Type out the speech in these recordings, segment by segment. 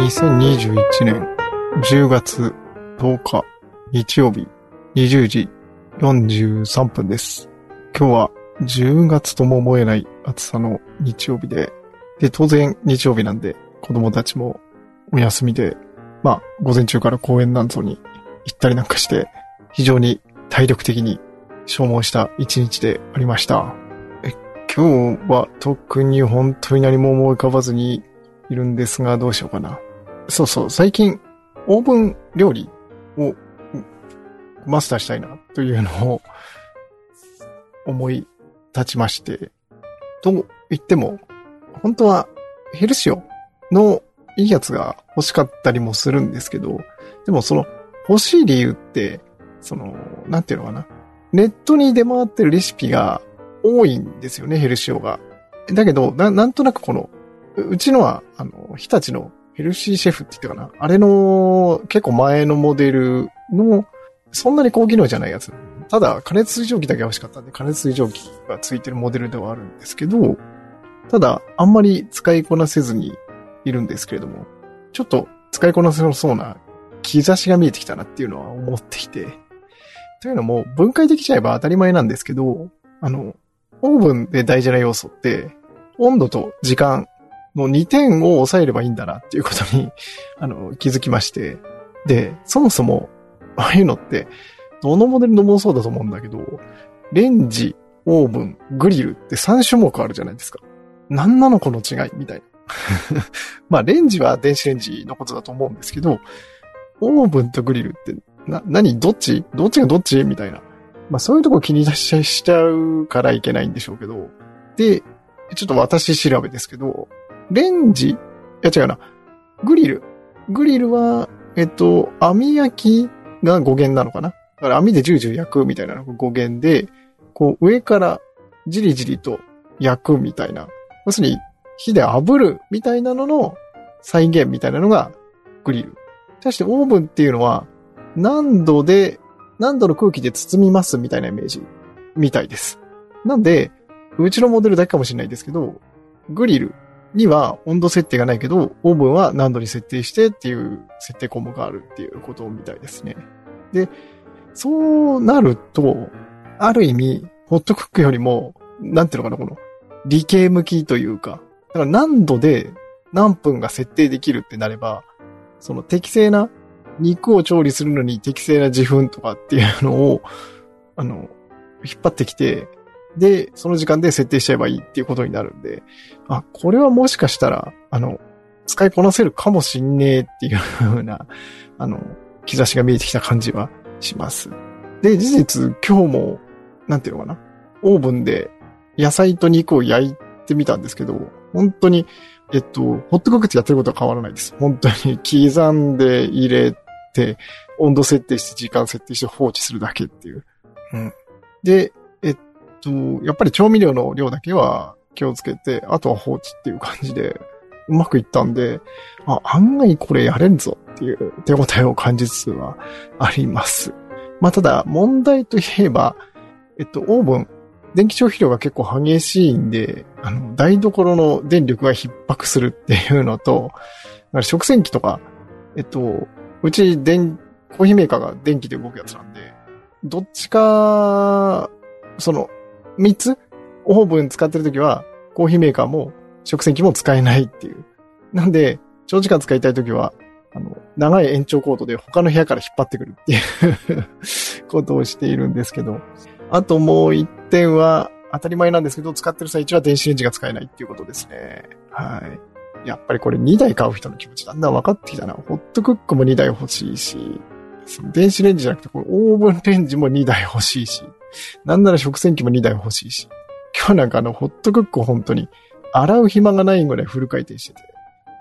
2021年10月10日日曜日20時43分です。今日は10月とも思えない暑さの日曜日で、で、当然日曜日なんで子供たちもお休みで、まあ、午前中から公園なんぞに行ったりなんかして、非常に体力的に消耗した一日でありました。今日は特に本当に何も思い浮かばずにいるんですが、どうしようかな。そうそう、最近、オーブン料理をマスターしたいなというのを思い立ちまして、と言っても、本当はヘルシオのいいやつが欲しかったりもするんですけど、でもその欲しい理由って、その、なんていうのかな。ネットに出回ってるレシピが多いんですよね、ヘルシオが。だけど、ななんとなくこの、うちのは、あの、日立のヘルシーシェフって言ったかな？あれの、結構前のモデルの、そんなに高機能じゃないやつ。ただ、加熱水蒸気だけ欲しかったんで、加熱水蒸気がついてるモデルではあるんですけど、ただ、あんまり使いこなせずにいるんですけれども、ちょっと使いこなせそうな兆しが見えてきたなっていうのは思っていて、というのも、分解できちゃえば当たり前なんですけど、あの、オーブンで大事な要素って、温度と時間の2点を抑えればいいんだなっていうことに、あの、気づきまして。で、そもそも、ああいうのって、どのモデルのもそうだと思うんだけど、レンジ、オーブン、グリルって3種目あるじゃないですか。何なのこの違いみたいな。まあ、レンジは電子レンジのことだと思うんですけど、オーブンとグリルって、な、何どっち？どっちがどっち？みたいな。まあ、そういうとこ気にしちゃしちゃうからいけないんでしょうけど。で、ちょっと私調べですけど、レンジ、いや違うな。グリル。グリルは、えっと、網焼きが語源なのかな？だから網でジュージュー焼くみたいなのが語源で、こう上からじりじりと焼くみたいな。要するに火で炙るみたいなのの再現みたいなのがグリル。対してオーブンっていうのは何度で、何度の空気で包みますみたいなイメージみたいです。なんで、うちのモデルだけかもしれないですけど、グリルには温度設定がないけど、オーブンは何度に設定してっていう設定項目があるっていうことみたいですね。で、そうなると、ある意味、ホットクックよりも、なんていうのかな、この、理系向きというか、だから何度で何分が設定できるってなれば、その適正な肉を調理するのに適正な自粉とかっていうのを、あの、引っ張ってきて、で、その時間で設定しちゃえばいいっていうことになるんで、あ、これはもしかしたら、あの、使いこなせるかもしんねえっていう風な、あの、兆しが見えてきた感じはします。で、事実、今日も、なんていうのかな、オーブンで野菜と肉を焼いてみたんですけど、本当に、えっと、ホットクックってやってることは変わらないです。本当に 刻んで入れて、温度設定して時間設定して放置するだけっていう。うん。で、と、やっぱり調味料の量だけは気をつけて、あとは放置っていう感じで、うまくいったんで、あ、案外これやれんぞっていう手応えを感じつつはあります。まあ、ただ、問題といえば、えっと、オーブン、電気消費量が結構激しいんで、あの、台所の電力が逼迫するっていうのと、食洗機とか、えっと、うち電、コーヒーメーカーが電気で動くやつなんで、どっちか、その、三つオーブン使ってるときは、コーヒーメーカーも食洗機も使えないっていう。なんで、長時間使いたいときは、あの、長い延長コードで他の部屋から引っ張ってくるって いうことをしているんですけど、あともう一点は、当たり前なんですけど、使ってる最中は電子レンジが使えないっていうことですね。はい。やっぱりこれ2台買う人の気持ちだんだん分かってきたな。ホットクックも2台欲しいし、電子レンジじゃなくて、オーブンレンジも2台欲しいし、なんなら食洗機も2台欲しいし。今日なんかあの、ホットクック本当に、洗う暇がないぐらいフル回転してて。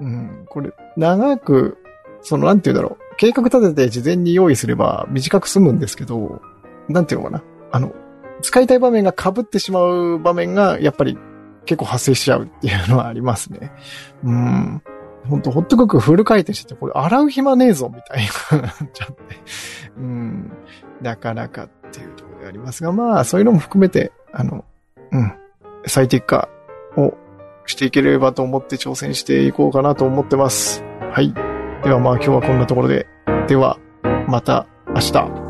うん、これ、長く、その、なんて言うだろう。計画立てて事前に用意すれば短く済むんですけど、なんていうのかな。あの、使いたい場面が被ってしまう場面が、やっぱり結構発生しちゃうっていうのはありますね。うん。本当ホットクックフル回転してて、これ洗う暇ねえぞ、みたいに なっちゃって。うん。なかなかありますが、まあ、そういうのも含めて、あの、うん。最適化をしていければと思って挑戦していこうかなと思ってます。はい。ではまあ今日はこんなところで。では、また明日。